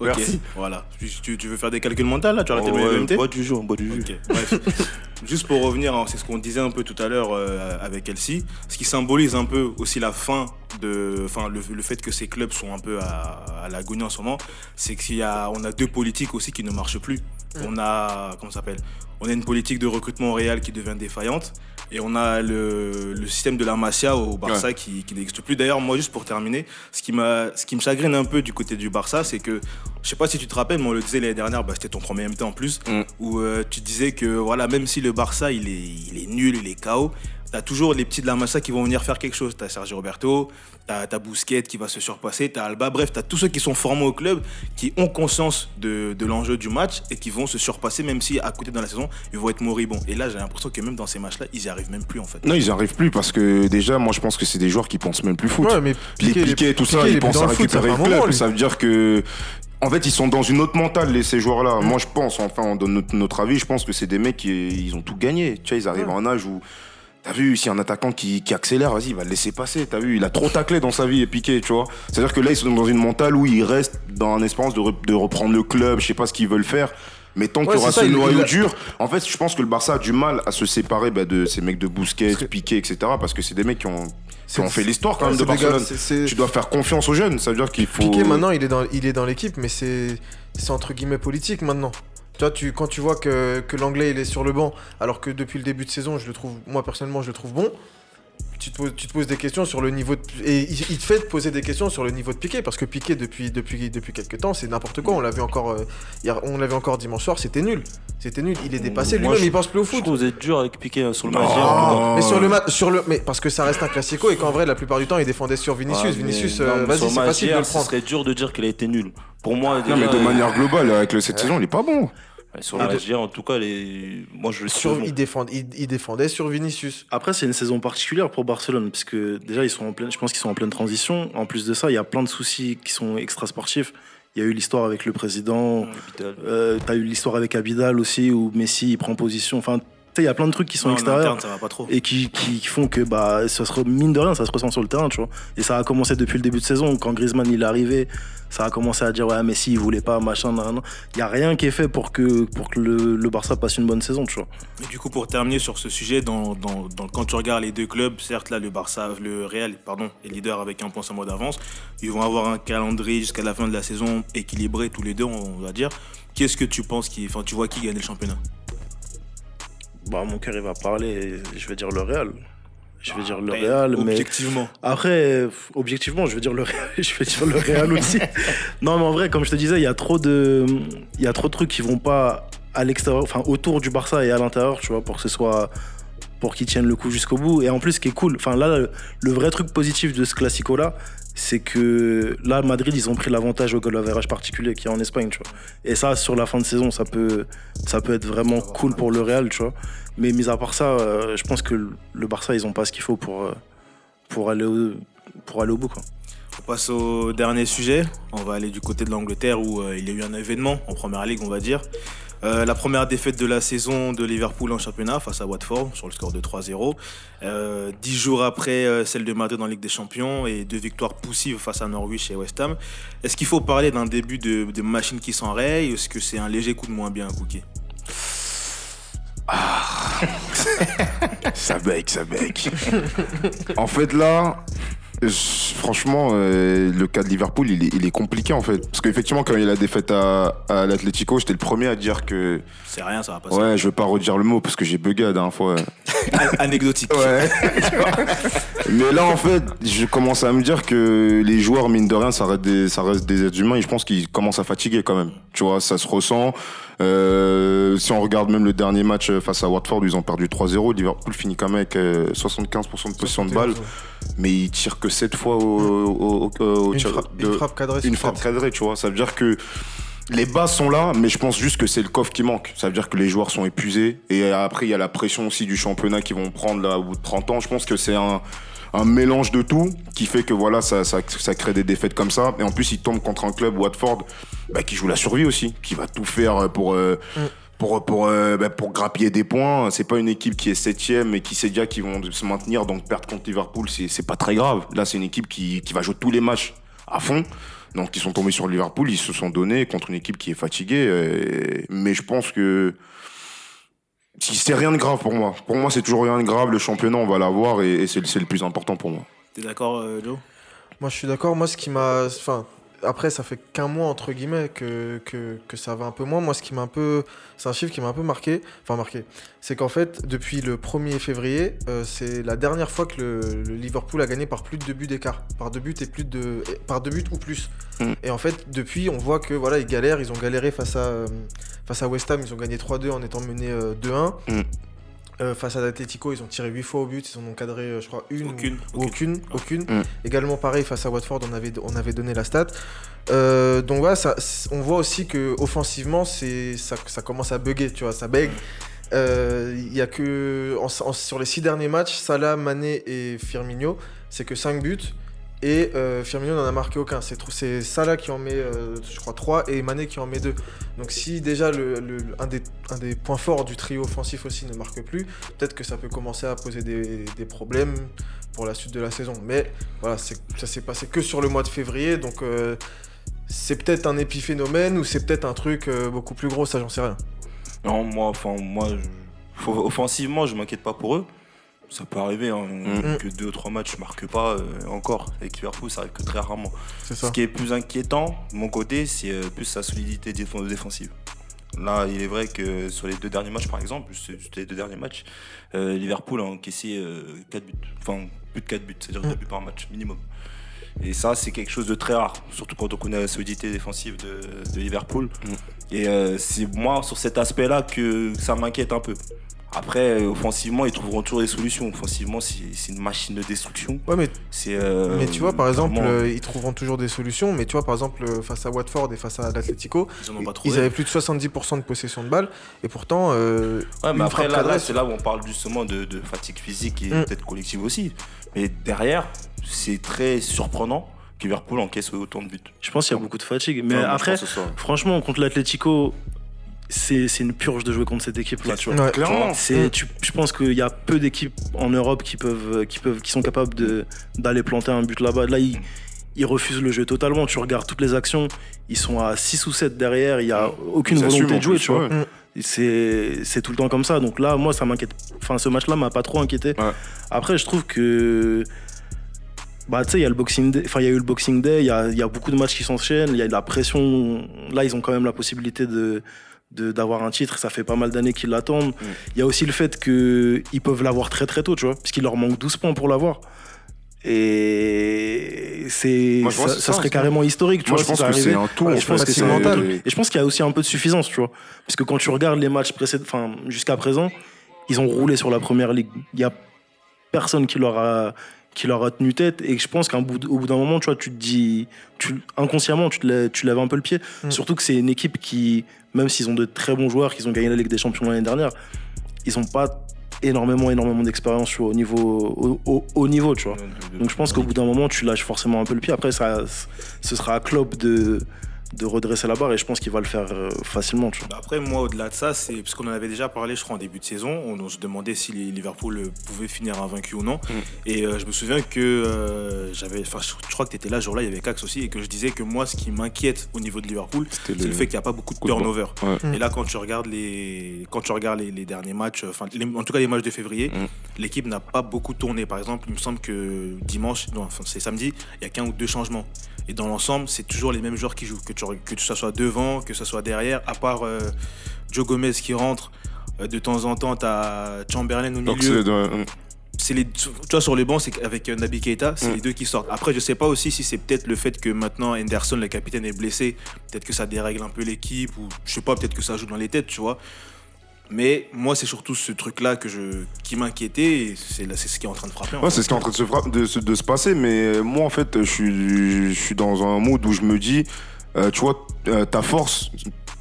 Ok, Merci. voilà. Tu, tu- tu veux faire des calculs mentaux là? Tu vas arrêter Oh, le ouais, MMT Bois du jeu, bois du jeu. Ok, bref. Juste pour revenir, hein, c'est ce qu'on disait un peu tout à l'heure euh, avec Elsie, ce qui symbolise un peu aussi la fin de, enfin le, le fait que ces clubs sont un peu à, à l'agonie en ce moment, c'est qu'il y a, on a deux politiques aussi qui ne marchent plus. On a, comment ça s'appelle? On a une politique de recrutement au Real qui devient défaillante. Et on a le, le système de la Masia au Barça qui, qui n'existe plus. D'ailleurs, moi, juste pour terminer, ce qui, m'a, ce qui me chagrine un peu du côté du Barça, c'est que, je sais pas si tu te rappelles, mais on le disait l'année dernière, bah, c'était ton premier MT en plus, Mm. où euh, tu disais que voilà, même si le Barça il est, il est nul, il est KO, t'as toujours les petits de la Masia qui vont venir faire quelque chose. T'as Sergio Roberto, t'as, t'as Bousquet qui va se surpasser, t'as Alba, bref, t'as tous ceux qui sont formés au club, qui ont conscience de, de l'enjeu du match et qui vont se surpasser, même si à côté dans la saison, ils vont être moribonds. Et là, j'ai l'impression que même dans ces matchs-là, ils y arrivent même plus en fait. Non, ils n'y arrivent plus parce que déjà, moi je pense que c'est des joueurs qui pensent même plus foot. Ouais, mais les piquets et tout ça, Piqué, ils pensent à le foot, ça récupérer le club. moment, ça veut dire que. En fait, ils sont dans une autre mentale, les, ces joueurs-là. Moi, je pense, enfin, on donne notre, notre avis, je pense que c'est des mecs qui ils ont tout gagné. Tu vois, ils arrivent à un âge où. T'as vu, s'il y a un attaquant qui, qui accélère, vas-y, il va le laisser passer. T'as vu, il a trop taclé dans sa vie et piqué, tu vois. C'est-à-dire que là, ils sont dans une mentale où ils restent dans un espérance de, re- de reprendre le club, je sais pas ce qu'ils veulent faire. Mais tant qu'il y aura ça, ce noyau a- dur, en fait, je pense que le Barça a du mal à se séparer bah, de ces mecs de Bousquet, Piqué, etc. Parce que c'est des mecs qui ont, qui ont fait l'histoire quand Ouais, même de Barcelone. Tu dois faire confiance aux jeunes, ça veut dire qu'il faut. Piqué maintenant il est dans l'équipe mais c'est c'est entre guillemets politique maintenant. Tu vois, tu, quand tu vois que, que l'anglais il est sur le banc alors que depuis le début de saison je le trouve moi personnellement je le trouve bon. Tu te, poses, tu te poses des questions sur le niveau de, et il, te fait te poser des questions sur le niveau de Piqué parce que Piqué depuis depuis depuis quelques temps c'est n'importe quoi on l'a vu encore euh, hier- on l'avait encore dimanche soir c'était nul c'était nul il est dépassé lui-même je- il pense plus au Je foot trouve que vous êtes dur avec Piqué euh, sur le match. Oh. mais sur le match sur le mais parce que ça reste un classico et qu'en vrai la plupart du temps il défendait sur Vinicius Ouais, Vinicius euh, vas-y c'est facile de le Ce prendre serait dur de dire qu'il a été nul. Pour moi, Non, mais de manière globale, avec le- cette saison, il est pas bon. Sur le de- match d'hier, en tout cas, les... moi je le sur, trouve bon. il, défend, il, il défendait sur Vinicius. Après, c'est une saison particulière pour Barcelone, parce que déjà, ils sont en pleine, je pense qu'ils sont en pleine transition. En plus de ça, il y a plein de soucis qui sont extrasportifs. Il y a eu l'histoire avec le président, euh, t'as eu l'histoire avec Abidal aussi, où Messi il prend position. Enfin, sais, il y a plein de trucs qui sont Non, extérieurs interne, ça va pas trop. et qui, qui font que bah ça se mine de rien ça se ressent sur le terrain tu vois et ça a commencé depuis le début de saison quand Griezmann il est arrivé ça a commencé à dire ouais Messi il voulait pas machin nan, il y a rien qui est fait pour que pour que le, le Barça passe une bonne saison tu vois Et du coup, pour terminer sur ce sujet, dans, dans- dans- quand tu regardes les deux clubs, certes, là, le Barça, le Real, pardon, est leader avec un point sans mot d'avance. Ils vont avoir un calendrier jusqu'à la fin de la saison équilibré tous les deux, on va dire. Qu'est-ce que tu penses qui, enfin, tu vois qui gagne le championnat? Bah mon cœur il va parler je vais dire le Real je vais dire le Ben, Real mais Objectivement. Après, objectivement, je veux dire le Real, je veux dire le Real aussi. non, mais en vrai, comme je te disais, il y a trop de, il y a trop de trucs qui vont pas à l'extérieur, enfin autour du Barça et à l'intérieur, tu vois, pour que ce soit, pour qu'ils tiennent le coup jusqu'au bout. Et en plus, ce qui est cool, enfin là, le, le vrai truc positif de ce classico là, c'est que là, Madrid, ils ont pris l'avantage au goal average particulier qui est en Espagne, tu vois. Et ça, sur la fin de saison, ça peut, ça peut être vraiment cool pour le Real, tu vois. Mais mis à part ça, euh, je pense que le- Barça, ils ont pas ce qu'il faut pour, euh, pour aller au, pour aller au bout, quoi. On passe au dernier sujet. On va aller du côté de l'Angleterre où euh, il y a eu un événement en première ligue, on va dire. Euh, la première défaite de la saison de Liverpool en championnat face à Watford sur le score de 3-0. Euh, dix jours après euh, celle de Madrid en Ligue des Champions et deux victoires poussives face à Norwich et West Ham. Est-ce qu'il faut parler d'un début de, machine qui s'enraye ou est-ce que c'est un léger coup de moins bien, Cookie Ça bec, ça bec. en fait, là, franchement, euh, le cas de Liverpool, il est, il est compliqué en fait. Parce qu'effectivement, quand il y a la défaite à, à l'Atlético, j'étais le premier à dire que. C'est rien, ça va passer. Ouais, je veux pas redire le mot parce que j'ai bugué la dernière fois. An- Anecdotique. Ouais. Mais là, en fait, je commence à me dire que les joueurs, mine de rien, ça reste des, ça reste des êtres humains et je pense qu'ils commencent à fatiguer quand même. Tu vois, ça se ressent. Euh, si on regarde même le dernier match face à Watford, ils ont perdu 3-0. Liverpool finit quand même avec euh, 75% de possession de balle, mais ils tirent que 7 fois au, au, au- au Une, tir frappe, de- une frappe cadrée une sur frappe sept. cadrée, tu vois. Ça veut dire que les bases sont là, mais je pense juste que c'est le coffre qui manque. Ça veut dire que les joueurs sont épuisés. Et après, il y a la pression aussi du championnat qu'ils vont prendre là au bout de 30 ans. Je pense que c'est un, un mélange de tout qui fait que voilà, ça, ça, ça crée des défaites comme ça. Et en plus, ils tombent contre un club, Watford, bah, qui joue la survie aussi, qui va tout faire pour. euh, Pour, pour, euh, bah, pour grappiller des points, c'est pas une équipe qui est septième et qui sait déjà qu'ils vont se maintenir, donc perdre contre Liverpool, c'est c'est pas très grave. Là, c'est une équipe qui, qui va jouer tous les matchs à fond. Donc ils sont tombés sur Liverpool, ils se sont donnés contre une équipe qui est fatiguée. euh, mais je pense que c'est rien de grave pour moi. Pour moi, c'est toujours rien de grave. Le championnat, on va l'avoir et, et c'est le- plus important pour moi. T'es d'accord, euh, Joe? Moi, je suis d'accord. Moi, ce qui m'a. Enfin, après, ça fait qu'un mois, entre guillemets, que, que, que ça va un peu moins. Moi, ce qui m'a un peu. C'est un chiffre qui m'a un peu marqué. Enfin, marqué. C'est qu'en fait, depuis le 1er février, euh, c'est la dernière fois que le, le Liverpool a gagné par plus de deux buts d'écart. Par deux buts et plus de. Par deux buts ou plus. Mm. Et en fait, depuis, on voit que voilà, ils galèrent. Ils ont galéré face à, euh, face à West Ham. Ils ont gagné 3-2 en étant menés euh, 2-1. Mm. Euh, face à l'Atletico, ils ont tiré 8 fois au but. Ils en ont cadré, euh, je crois, une. Aucune. ou aucune, aucune. Mm. Également pareil face à Watford, on avait, on avait donné la stat. Euh, donc voilà, ça, on voit aussi que offensivement, c'est ça, ça commence à bugger, tu vois, ça bug. Euh, Il y a que en- en- sur les six derniers matchs, Salah, Mané et Firmino, c'est que 5 buts. Et euh, Firmino n'en a marqué aucun. C'est Salah qui en met, euh, je crois, 3 et Mané qui en met 2. Donc si déjà un, des, points forts du trio offensif aussi ne marque plus, peut-être que ça peut commencer à poser des, problèmes pour la suite de la saison. Mais voilà, ça s'est passé que sur le mois de février, donc euh, c'est peut-être un épiphénomène ou c'est peut-être un truc beaucoup plus gros, ça j'en sais rien. Non, moi, enfin, moi, je- offensivement, je m'inquiète pas pour eux. Ça peut arriver, hein, Mm. que deux ou trois matchs ne marquent pas euh, encore. Avec Liverpool, ça arrive que très rarement. Ça. Ce qui est plus inquiétant, de mon côté, c'est euh, plus sa solidité déf- défensive. Là, il est vrai que sur les deux derniers matchs, par exemple, sur les deux derniers matchs, euh, Liverpool a encaissé 4 buts. Enfin, plus de 4 buts, c'est-à-dire Mm. 2 buts par match, minimum. Et ça, c'est quelque chose de très rare, surtout quand on connaît la solidité défensive de, de Liverpool. Mm. Et euh, c'est moi, sur cet aspect-là, que ça m'inquiète un peu. Après, euh, offensivement, ils trouveront toujours des solutions. Offensivement, c'est une machine de destruction. Ouais, mais, C'est. euh, mais tu vois, par exemple, euh, ils trouveront toujours des solutions, mais tu vois, par exemple, face à Watford et face à l'Atletico, Ils ils avaient plus de 70% de possession de balle, et pourtant, euh, Ouais, mais après, là, c'est là où on parle justement de, de fatigue physique et Mm. peut-être collective aussi. Mais derrière, c'est très surprenant Liverpool encaisse autant de buts. Je pense qu'il y a beaucoup de fatigue. Mais après, franchement, contre l'Atlético, c'est c'est une purge de jouer contre cette équipe là, tu vois. Ouais. Clairement. C'est, tu- je pense qu'il y a peu d'équipes en Europe qui peuvent, qui peuvent, qui sont capables de d'aller planter un but là-bas. Là, ils, ils refusent le jeu totalement. Tu regardes toutes les actions, ils sont à 6 ou 7 derrière. Il y a aucune Ils assument, volonté de jouer, plus, tu vois. ouais. C'est, c'est tout le temps comme ça. Donc là, moi, ça m'inquiète. Enfin, ce match-là m'a pas trop inquiété. Ouais. Après, je trouve que. Bah, tu sais, il y a le Boxing Day, enfin, il y a eu le Boxing Day, il y a, il y a beaucoup de matchs qui s'enchaînent, il y a de la pression. Là, ils ont quand même la possibilité de- d'avoir un titre, ça fait pas mal d'années qu'ils l'attendent. Mm. Il y a aussi le fait qu'ils peuvent l'avoir très très tôt, tu vois, puisqu'il leur manque 12 points pour l'avoir. Et c'est ça, serait carrément historique, tu Moi, vois. je pense si ça que c'est arrivait. un. Ouais, en je pense que c'est mental. et- Et je pense qu'il y a aussi un peu de suffisance, tu vois. Parce que quand tu regardes les matchs précédents, enfin, jusqu'à présent, ils ont roulé sur la première ligue. Il y a personne qui leur a, qui leur a tenu tête. Et je pense qu'au bout, d- au bout d'un moment, tu vois, tu te dis, tu, inconsciemment, tu, te tu lèves un peu le pied. Mm. Surtout que c'est une équipe qui, même s'ils ont de très bons joueurs, qu'ils ont gagné la Ligue des Champions l'année dernière, ils n'ont pas énormément, énormément d'expérience au niveau, au, au- au niveau, tu vois. Donc je pense qu'au bout d'un moment, tu lâches forcément un peu le pied. Après, ça, ce sera à Klopp de, de redresser la barre et je pense qu'il va le faire euh, facilement. Tu vois. Bah Après, moi, au-delà de ça, c'est parce qu'on en avait déjà parlé, je crois, en début de saison. On, on se demandait si les- Liverpool euh, pouvait finir invaincu ou non. Mm. Et euh, je me souviens que euh, j'avais, enfin, je, crois que tu étais là, ce jour-là, il y avait Cax aussi, et que je disais que moi, ce qui m'inquiète au niveau de Liverpool, c'est le fait qu'il n'y a pas beaucoup de turnover. Ouais. Mm. Et là, quand tu regardes les, quand tu regardes les, les derniers matchs, enfin, les- en tout cas les matchs de février, Mm. l'équipe n'a pas beaucoup tourné. Par exemple, il me semble que dimanche, non, enfin, c'est samedi, il y a qu'un ou deux changements. Et dans l'ensemble, c'est toujours les mêmes joueurs qui jouent, que, tu, que ça soit devant, que ça soit derrière, à part euh, Joe Gomez qui rentre. euh, de temps en temps, tu as Chamberlain au milieu. c'est les, tu vois, sur les bancs, c'est avec euh, Naby Keita, c'est Mm. les deux qui sortent. Après, je sais pas aussi si c'est peut-être le fait que maintenant Henderson, le capitaine, est blessé. Peut-être que ça dérègle un peu l'équipe, ou je sais pas, peut-être que ça joue dans les têtes, tu vois. Mais moi, c'est surtout ce truc-là que je, qui m'inquiétait, et c'est ce qui est en train de frapper. en Ouais, fait. c'est ce qui est en train de se, fra- de, de se passer, mais moi en fait, je suis, je suis dans un mood où je me dis, euh, tu vois, euh, ta force,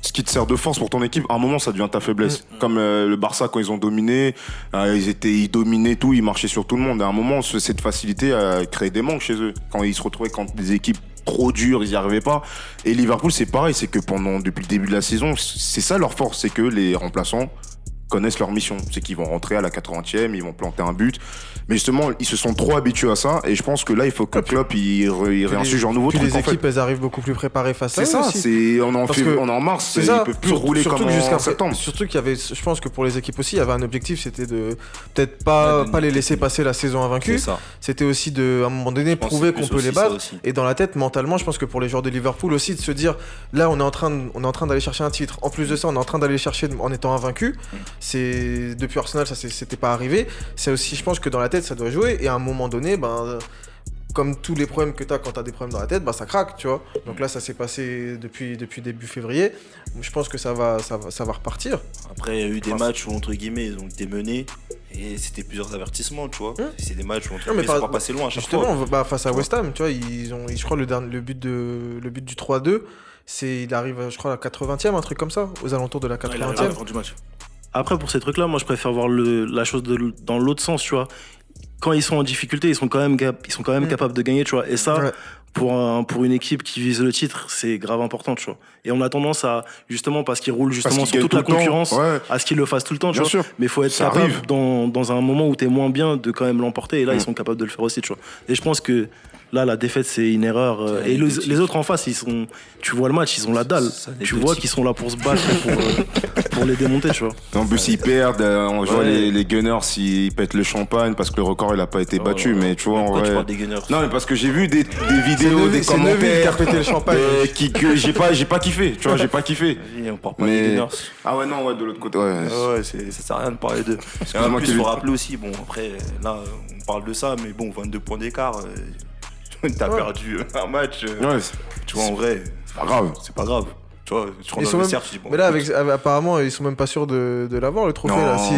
ce qui te sert de force pour ton équipe, à un moment ça devient ta faiblesse. Comme euh, le Barça quand ils ont dominé, euh, ils étaient, ils dominaient tout, ils marchaient sur tout le monde. À un moment, ce- cette facilité a créé des manques chez eux. Quand ils se retrouvaient contre des équipes trop dures, ils n'y arrivaient pas. Et Liverpool, c'est pareil, c'est que pendant depuis le début de la saison, c'est ça leur force, c'est que les remplaçants connaissent leur mission. C'est qu'ils vont rentrer à la 80e, ils vont planter un but. Mais justement, ils se sont trop habitués à ça. Et je pense que là, il faut que Klopp il, re- il Puis réinsuge un nouveau puis truc. les en fait. équipes, elles arrivent beaucoup plus préparées face à C'est ça, c'est on est en, Parce fév- que- on est en mars, ils ça. peuvent plus Surtout- rouler surtout comme en septembre. Surtout qu'il y avait, je pense que pour les équipes aussi, il y avait un objectif, c'était de peut-être pas, Ouais, de pas les laisser passer la saison invaincue. ça. C'était aussi de, à un moment donné, prouver qu'on peut les ça battre. Et dans la tête, mentalement, je pense que pour les joueurs de Liverpool aussi, de se dire, là, on est en train, on est en train d'aller chercher un titre. En plus de ça, on est en train d'aller chercher en étant invaincu. C'est depuis Arsenal, ça c'était pas arrivé. C'est aussi, je pense que dans la tête, ça doit jouer. Et à un moment donné, ben. Comme tous les problèmes que tu as quand tu as des problèmes dans la tête, bah ça craque, tu vois. Donc là, ça s'est passé depuis, depuis début février. Je pense que ça va, ça va, ça va repartir. Après, il y a eu des Enfin, matchs où, entre guillemets, ils ont été menés et c'était plusieurs avertissements, tu vois. Hum. C'est des matchs où, entre guillemets, ils sont par- pas passés loin à chaque Justement, fois. bah, face à West Ham, tu vois, ils ont, ils- je crois le dernier, le but de, le but du 3-2, c'est, il arrive, je crois, à la 80e, un truc comme ça, aux alentours de la Ouais, il arrive à 80e. la fin du match. Après, pour ces trucs-là, moi, je préfère voir le- la chose de dans l'autre sens, tu vois. Quand ils sont en difficulté, ils sont quand même, ils sont quand même Mm. capables de gagner, tu vois. Et ça, Ouais. pour, un- pour une équipe qui vise le titre, c'est grave important, tu vois. Et on a tendance à, justement, parce qu'ils roulent justement qu'ils sur toute tout la concurrence, Ouais, à ce qu'ils le fassent tout le temps, tu bien vois. sûr. Mais il faut être Ça capable, arrive. dans, dans un moment où tu es moins bien, de quand même l'emporter. Et là, Mm. ils sont capables de le faire aussi, tu vois. Et je pense que là, la défaite, c'est une erreur. euh, et les, autres en face, ils sont, tu vois le match, ils ont la dalle. Tu vois qu'ils sont là pour se battre, pour, euh, pour les démonter, tu vois. En plus, ils perdent. euh, On voit Ouais. les, les Gunners, ils pètent le champagne parce que le record, il a pas été Oh battu. Mais tu vois, en tu vrai. des Gunners? Non, mais parce que j'ai vu des, vidéos, des qui commentaires. pété le champagne. qui, que j'ai pas, j'ai pas kiffé. Tu vois, j'ai pas kiffé. On parle pas Mais- des Gunners. Ah ouais, non, ouais, de l'autre côté. Ouais. Ouais, c'est- ça sert à rien de parler d'eux. En plus, il faut rappeler aussi, bon, après, là, on parle de ça, mais bon, 22 points d'écart, euh, t'as Ouais. perdu un match. euh, Ouais, Tu vois, en vrai, c'est pas grave. c'est pas grave. Tu vois, tu Ils sont même- cercle, tu dis, bon, Mais là, avec, apparemment, ils sont même pas sûrs de, de l'avoir, le trophée. Là. Si,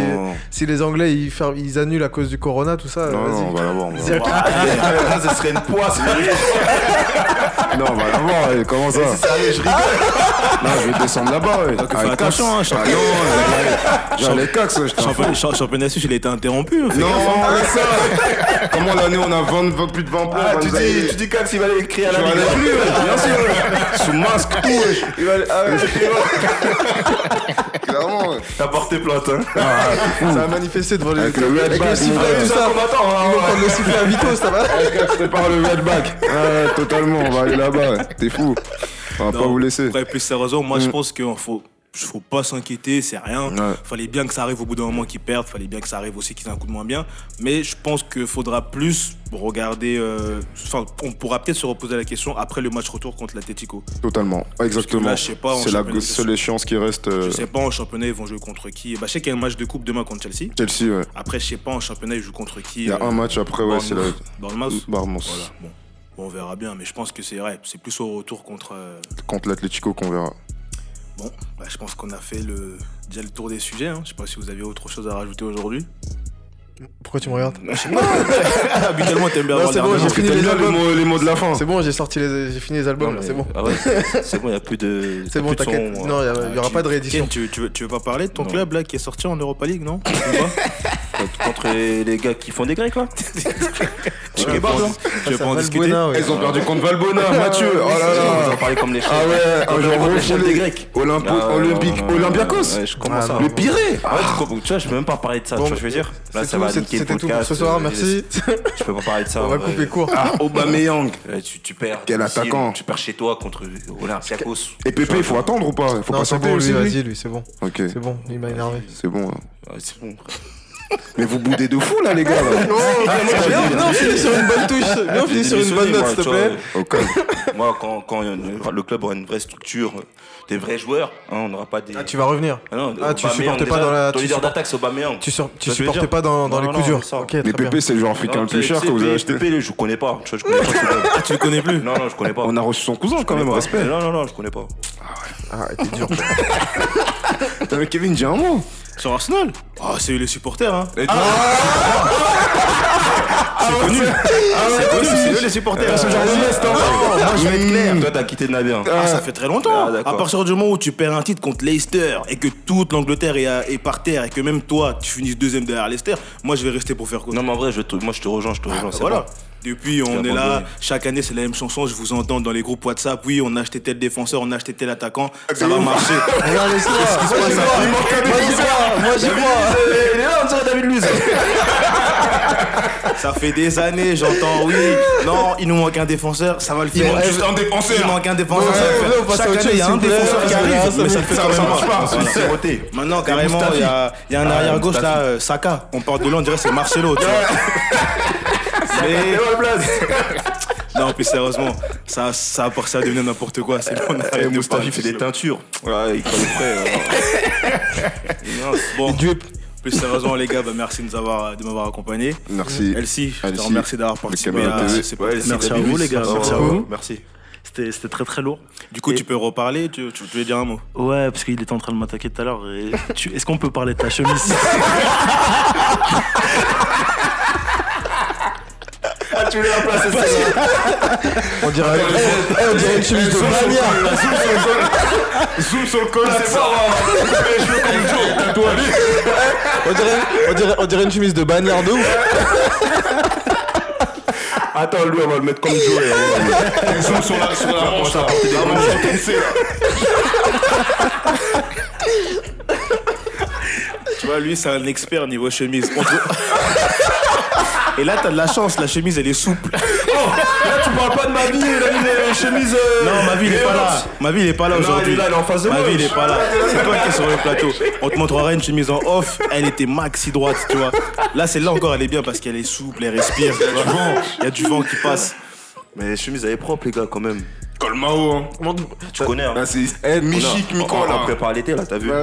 si les Anglais ils, fer- ils annulent à cause du Corona, tout ça, Non, vas-y. non, on va l'avoir. Ah, ça serait une poisse. Non, on va l'avoir. Comment ça Sérieux, je rigole. Non, je vais descendre là-bas. ouais. Fais Avec attention, hein. Ah non, les ouais, t'en Championnat, cha- championnat suisse, il a été interrompu. hein, Non, hein. laisse ça Comment l'année on a 20, 20 plus de 20 points Ah, tu dis, aller- tu dis Cax, il va aller crier à la ligue. aller plus, ouais, bien sûr ouais. Sous masque, tout ouais. Il va aller- ah ouais, Clairement, ouais. T'as porté plainte, hein Ça a manifesté devant les. Avec le red Avec back, hein, Ils vont prendre le sifflet à Vito, ça va Je prépare le red back. Ouais, totalement, on va aller là-bas. T'es fou. On va pas vous laisser. Après, plus sérieusement, moi, je Mm. pense qu'il faut. Faut pas s'inquiéter, c'est rien. Ouais. Fallait bien que ça arrive au bout d'un moment qu'ils perdent. Fallait bien que ça arrive aussi qu'ils aient un coup de moins bien. Mais je pense qu'il faudra plus regarder. euh, Enfin, on pourra peut-être se reposer la question après le match retour contre l'Atletico. Totalement. Exactement. C'est la seule échéance qui reste. euh, Je sais pas en championnat ils vont jouer contre qui. Bah, je sais qu'il y a un match de coupe demain contre Chelsea. Chelsea, ouais. Après, je sais pas en championnat ils jouent contre qui. Il y a euh, un match après, ouais, c'est la. Barmos. Voilà. Bon. Bon, on verra bien, mais je pense que c'est vrai. C'est plus au retour contre. euh, Contre l'Atletico qu'on verra. Bon, bah, je pense qu'on a fait le déjà le tour des sujets. Hein. Je sais pas si vous avez autre chose à rajouter aujourd'hui. Pourquoi tu me regardes? Habituellement, t'aimes bien Non, c'est bon, j'ai fini les mots, les mots de la fin. C'est bon, j'ai sorti les, j'ai fini les albums, là, c'est bon. Ah ouais, c'est bon, il n'y a plus de. C'est bon, t'inquiète. Non, il y, aura Tu- pas de réédition. Ken, tu, tu veux, tu veux pas parler de ton Non. club là qui est sorti en Europa League, non? Contre les, les gars qui font des grecs là Tu veux pas, non Tu veux pas en discuter ouais. Ils ont perdu contre Valbona, Mathieu. Oh là Vous en là. parlez comme les chefs. Ah ouais, genre des grecs. Olympo- Ah, Olympique, Olympiakos. Ouais, je commence Ah, à. Le piré. Ouais, tu tu vois, je peux même pas parler de ça, Bon, tu vois ce que je veux dire Là, C'est ça tout, va c'est- niquer le C'était tout pour podcast. ce soir, euh, merci. Je peux pas parler de ça. On va ouais. couper court. Ah, Aubameyang. Ouais, tu, tu perds. Quel attaquant. Tu perds chez toi contre Olympiakos. Et Pépé, il faut attendre ou pas? Il faut pas lui vas-y, lui, c'est bon. Ok, C'est bon, il m'a énervé. c'est bon. hein. Ouais, c'est bon. Mais vous boudez de fou là, les gars. là. Non, viens, viens, on finit sur une bonne touche. Viens, on finit sur une bonne note, s'il te plaît. Au calme. Moi, quand, quand le club aura une vraie structure, euh, des vrais joueurs, hein, on n'aura pas des. Ah, tu vas revenir. Ah non, Ah, tu supportais pas dans la- Ton tu leader support- d'attaque, c'est Aubameyang. Tu, sur- tu supportais pas dans, dans Non, les coups durs. ça. Ok, Mais très bien. Pépé, c'est le joueur africain le plus cher que vous avez acheté. Pépé, je connais pas. Tu vois, je connais pas. Ah, tu le connais plus Non, non, je connais pas. On a reçu son cousin quand même, respect. Non, non, non, je connais pas. Ah, t'es dur. Mais Kevin, dis un mot. Sur Arsenal Ah, c'est eux les supporters, hein. Et toi C'est connu. C'est connu, c'est eux les supporters. genre de veste, hein. Non, moi, je vais être clair. Toi, t'as quitté Nabien. Ah, ça fait très longtemps. Ah, à partir du moment où tu perds un titre contre Leicester et que toute l'Angleterre est, à- est par terre et que même toi, tu finis deuxième derrière Leicester, moi, je vais rester pour faire quoi Non, mais en vrai, je te- moi, je te rejoins, je te rejoins. c'est Voilà. Depuis, on est là, chaque année c'est la même chanson, je vous entends dans les groupes WhatsApp, oui, on a acheté tel défenseur, on a acheté tel attaquant, ça va marcher. Regarde les soirs. Moi, j'y crois. Moi, j'y crois. Moi, j'y crois. Il est là, on dirait David Luiz. Ça fait des années, j'entends, oui, non, il nous manque un défenseur, ça va le faire. manque juste un défenseur. Il manque un défenseur, Chaque année, il y a un défenseur qui arrive, mais ça fait quand même pas. Maintenant, carrément, il y a, il un Ah, arrière-gauche là, euh, Saka. On parle de lui, on dirait que c'est Marcelo, tu vois. Mais. Non, plus sérieusement, ça, ça a passé à devenir n'importe quoi. C'est bon, on Mustafi parler fait de des teintures. Ouais, il colle frais. Bon, Dieu. plus sérieusement, les gars, bah, merci de nous avoir- de m'avoir accompagné. Merci. Elsie, je te remercie d'avoir participé à. Merci à vous, les gars. Merci à vous. Merci. C'était c'était très très lourd. Du coup, Et- tu peux reparler, tu, tu, tu voulais dire un mot? Ouais, parce qu'il était en train de m'attaquer tout à l'heure. Est-ce qu'on peut parler de ta chemise? tu celle-là On dirait, Eh, on dirait une chemise de manière. Zoom sur le col, c'est ça. On dirait, on, dirait, on dirait une chemise de bagnard de ouf. Attends, lui, on va le mettre comme Joe. Zoom sur la sur la manche. là. La manche là. Tu vois, lui, c'est un expert niveau chemise. On te- Et là, t'as de la chance, la chemise, elle est souple. Là, tu parles pas de ma vie, il a mis les chemises. euh, Non, ma vie, il est pas là. Ma vie, il est pas là aujourd'hui. est là, il est en face de Ma vie, il est pas là. C'est toi qui es sur le plateau. On te montrera une chemise en off. Elle était maxi droite, tu vois. Là, celle-là encore, elle est bien parce qu'elle est souple, elle respire. Il y a du vent. Il y a du vent qui passe. Mais les chemises, elle est propre, les gars, quand même. Colmao, hein. Tu connais, hein. Là, c'est eh, mi-chic, On a- mi-con, on- là. On prépare l'été, là, t'as vu.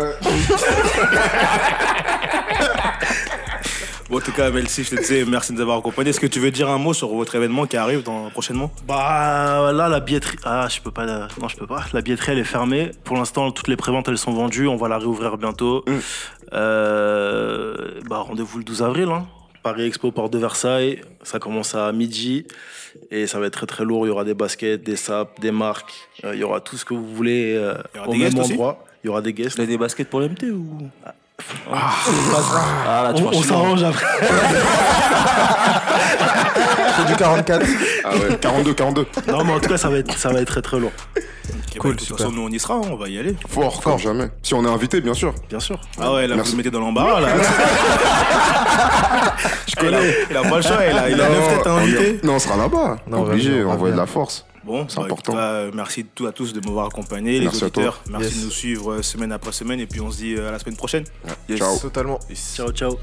Bon, en tout cas, Melcy, je te disais, merci de nous avoir accompagnés. Est-ce que tu veux dire un mot sur votre événement qui arrive dans, prochainement? Bah là, la billetterie. Ah, je peux pas. la- Non, je peux pas. La billetterie, elle est fermée. Pour l'instant, toutes les préventes, elles sont vendues. On va la réouvrir bientôt. Euh, Bah, rendez-vous le 12 avril. Hein. Paris Expo, Porte de Versailles. Ça commence à midi. Et ça va être très très lourd. Il y aura des baskets, des sapes, des marques. Euh, Il y aura tout ce que vous voulez euh, Il y aura au des même endroit. Il y aura des guests. Tu as des baskets pour l'MT ou? Ah, là, tu on s'arrange après. C'est du 44. Ah ouais, 42, 42. non, mais en tout cas, ça va être, ça va être très très lourd. bah, Cool, de toute super. façon, nous on y sera, on va y aller. Fort, comme jamais. Si on est invité, bien sûr. Bien sûr. Ah ouais, là, Merci. vous mettez dans l'embarras, là. Je connais. Il a pas le choix, il a, il a Non, neuf têtes à inviter. Non, on sera là-bas. Obligé, on va de la force. Bon, C'est bah, important. cas, merci à tous de m'avoir accompagné, les Merci à toi. auditeurs. Merci Yes. de nous suivre euh, semaine après semaine et puis on se dit euh, à la semaine prochaine. Ciao. Totalement. Ciao, ciao.